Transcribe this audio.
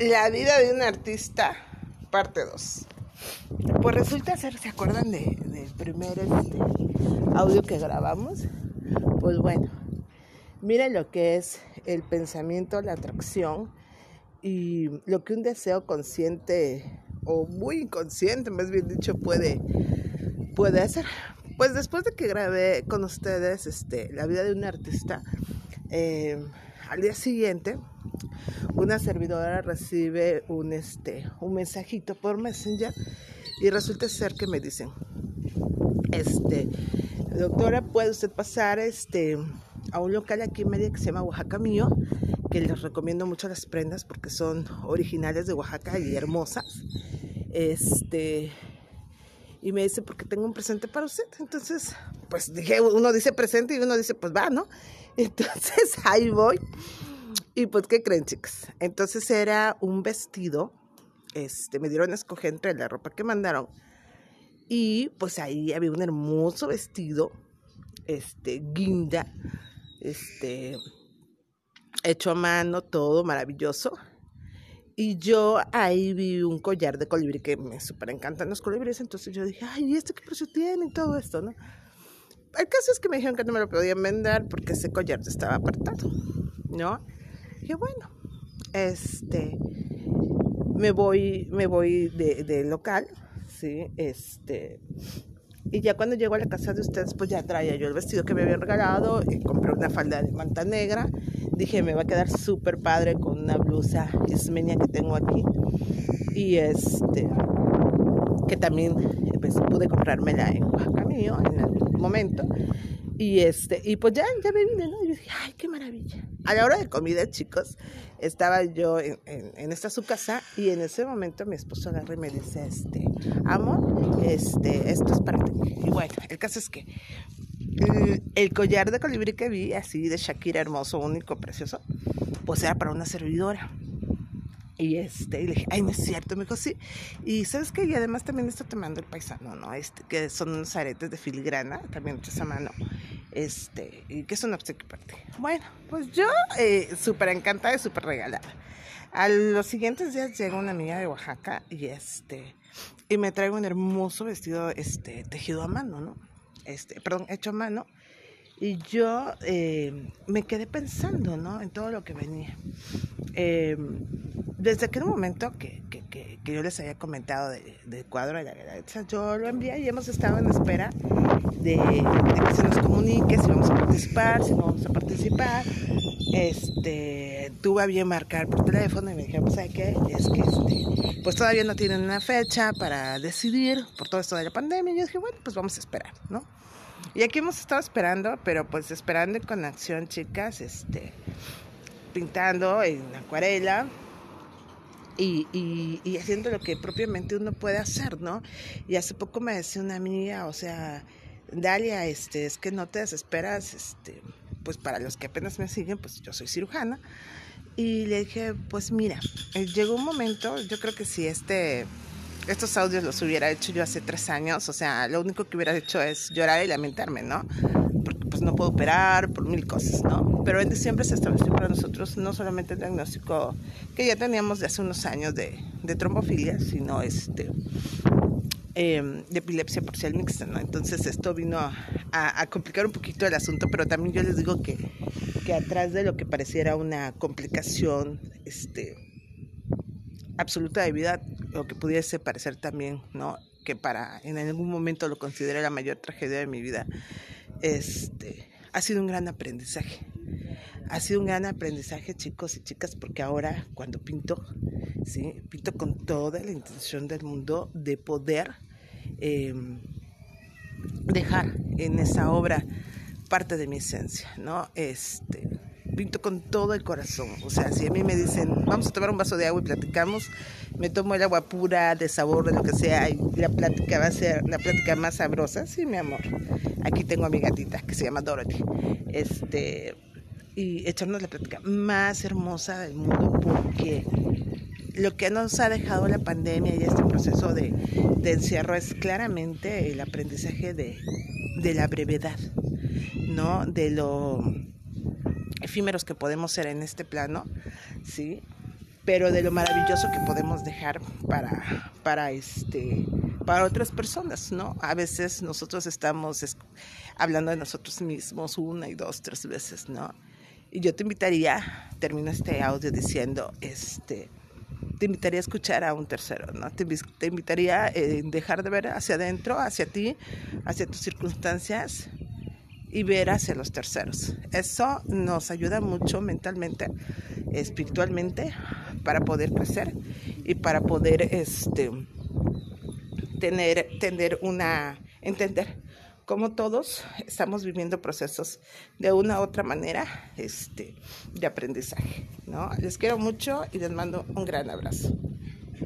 La vida de un artista, parte 2. Pues resulta ser, ¿se acuerdan de, del primer este, audio que grabamos? Pues bueno, miren lo que es el pensamiento, la atracción y lo que un deseo consciente o muy inconsciente, más bien dicho, puede, puede hacer. Pues después de que grabé con ustedes este, la vida de un artista, eh, al día siguiente una servidora recibe un, este, un mensajito por Messenger y resulta ser que me dicen, este, doctora, ¿puede usted pasar este, a un local aquí en media que se llama Oaxaca Mío? Que les recomiendo mucho las prendas porque son originales de Oaxaca y hermosas. Este, y me dice, porque tengo un presente para usted. Entonces, pues dije, uno dice presente y uno dice, pues va, ¿no? Entonces ahí voy. Y pues, ¿qué creen, chicas? Entonces era un vestido, este, me dieron a escoger entre la ropa que mandaron. Y pues ahí había un hermoso vestido, este, guinda, este, hecho a mano, todo maravilloso. Y yo ahí vi un collar de colibrí que me súper encantan los colibríes. Entonces yo dije, ay, ¿y este qué precio tiene? Y todo esto, ¿no? El caso es que me dijeron que no me lo podían vender porque ese collar estaba apartado, ¿no? Dije, bueno, este, me voy, me voy de, local, ¿sí? Este, y ya cuando llego a la casa de ustedes, pues ya traía yo el vestido que me habían regalado, y compré una falda de manta negra, dije, me va a quedar súper padre con una blusa ismeña que tengo aquí, y este, que también pues, pude comprármela en Oaxaca mío en el momento, y este, y pues ya, ya me vine, ¿no? Y yo dije, ay, qué maravilla. A la hora de comida, chicos, estaba yo en, esta su casa y en ese momento mi esposo agarra y me dice, este, amor, este, esto es para ti. Y bueno, el caso es que el, collar de colibrí que vi, así de Shakira, hermoso, único, precioso, pues era para una servidora. Y este, y le dije, ay, no es cierto, me dijo, sí. Y sabes que, y además también esto te mando el paisano, ¿no? Este, que son unos aretes de filigrana, también hechos a mano. Este, que es un obsequio para ti. Bueno, pues yo eh, súper encantada y súper regalada. A los siguientes días llega una amiga de Oaxaca y este, y me trae un hermoso vestido, este, tejido a mano, ¿no? Este, perdón, hecho a mano. Y yo eh, me quedé pensando, ¿no? En todo lo que venía. Eh, desde aquel momento que, que, que, yo les había comentado del cuadro de la verdad, yo lo envié y hemos estado en espera de, que se nos comunique si vamos a participar, si no vamos a participar. Este, tuve a bien marcar por teléfono y me dijeron, pues, ¿sabe qué? Es que este, pues todavía no tienen una fecha para decidir por todo esto de la pandemia. Y yo dije, bueno, pues vamos a esperar, ¿no? Y aquí hemos estado esperando, pero pues esperando con acción, chicas, este, pintando en acuarela, y, y, haciendo lo que propiamente uno puede hacer, ¿no? Y hace poco me decía una amiga, o sea, Dalia, este, es que no te desesperas, este, pues para los que apenas me siguen, pues yo soy cirujana. Y le dije, pues mira, eh, llegó un momento, yo creo que si este, estos audios los hubiera hecho yo hace tres años, o sea, lo único que hubiera hecho es llorar y lamentarme, ¿no? Pues no puedo operar por mil cosas, ¿no? Pero en diciembre se estableció para nosotros no solamente el diagnóstico que ya teníamos de hace unos años de, de trombofilia, sino este em, de epilepsia parcial mixta, ¿no? Entonces esto vino a, complicar un poquito el asunto, pero también yo les digo que, que atrás de lo que pareciera una complicación este, absoluta de vida, lo que pudiese parecer también, ¿no? Que para en algún momento lo consideré la mayor tragedia de mi vida, este, ha sido un gran aprendizaje. Ha sido un gran aprendizaje, chicos y chicas, porque ahora cuando pinto, ¿sí? pinto con toda la intención del mundo de poder em, dejar en esa obra parte de mi esencia, ¿no? Este, pinto con todo el corazón. O sea, si a mí me dicen, vamos a tomar un vaso de agua y platicamos, me tomo el agua pura, de sabor, de lo que sea, y la plática va a ser la plática más sabrosa. Sí, mi amor. Aquí tengo a mi gatita que se llama Dorothy. Este, y echarnos la plática más hermosa del mundo porque lo que nos ha dejado la pandemia y este proceso de, de encierro es claramente el aprendizaje de, de la brevedad, ¿no? De lo efímeros que podemos ser en este plano, ¿sí? pero de lo maravilloso que podemos dejar para, para, este, para otras personas, ¿no? A veces nosotros estamos hablando de nosotros mismos una y dos, tres veces, ¿no? Y yo te invitaría, termino este audio diciendo, este, te invitaría a escuchar a un tercero, ¿no? Te, te invitaría a eh, dejar de ver hacia adentro, hacia ti, hacia tus circunstancias y ver hacia los terceros. Eso nos ayuda mucho mentalmente, espiritualmente, para poder crecer y para poder este, tener, tener una, entender cómo todos estamos viviendo procesos de una u otra manera este, de aprendizaje. ¿no? Les quiero mucho y les mando un gran abrazo.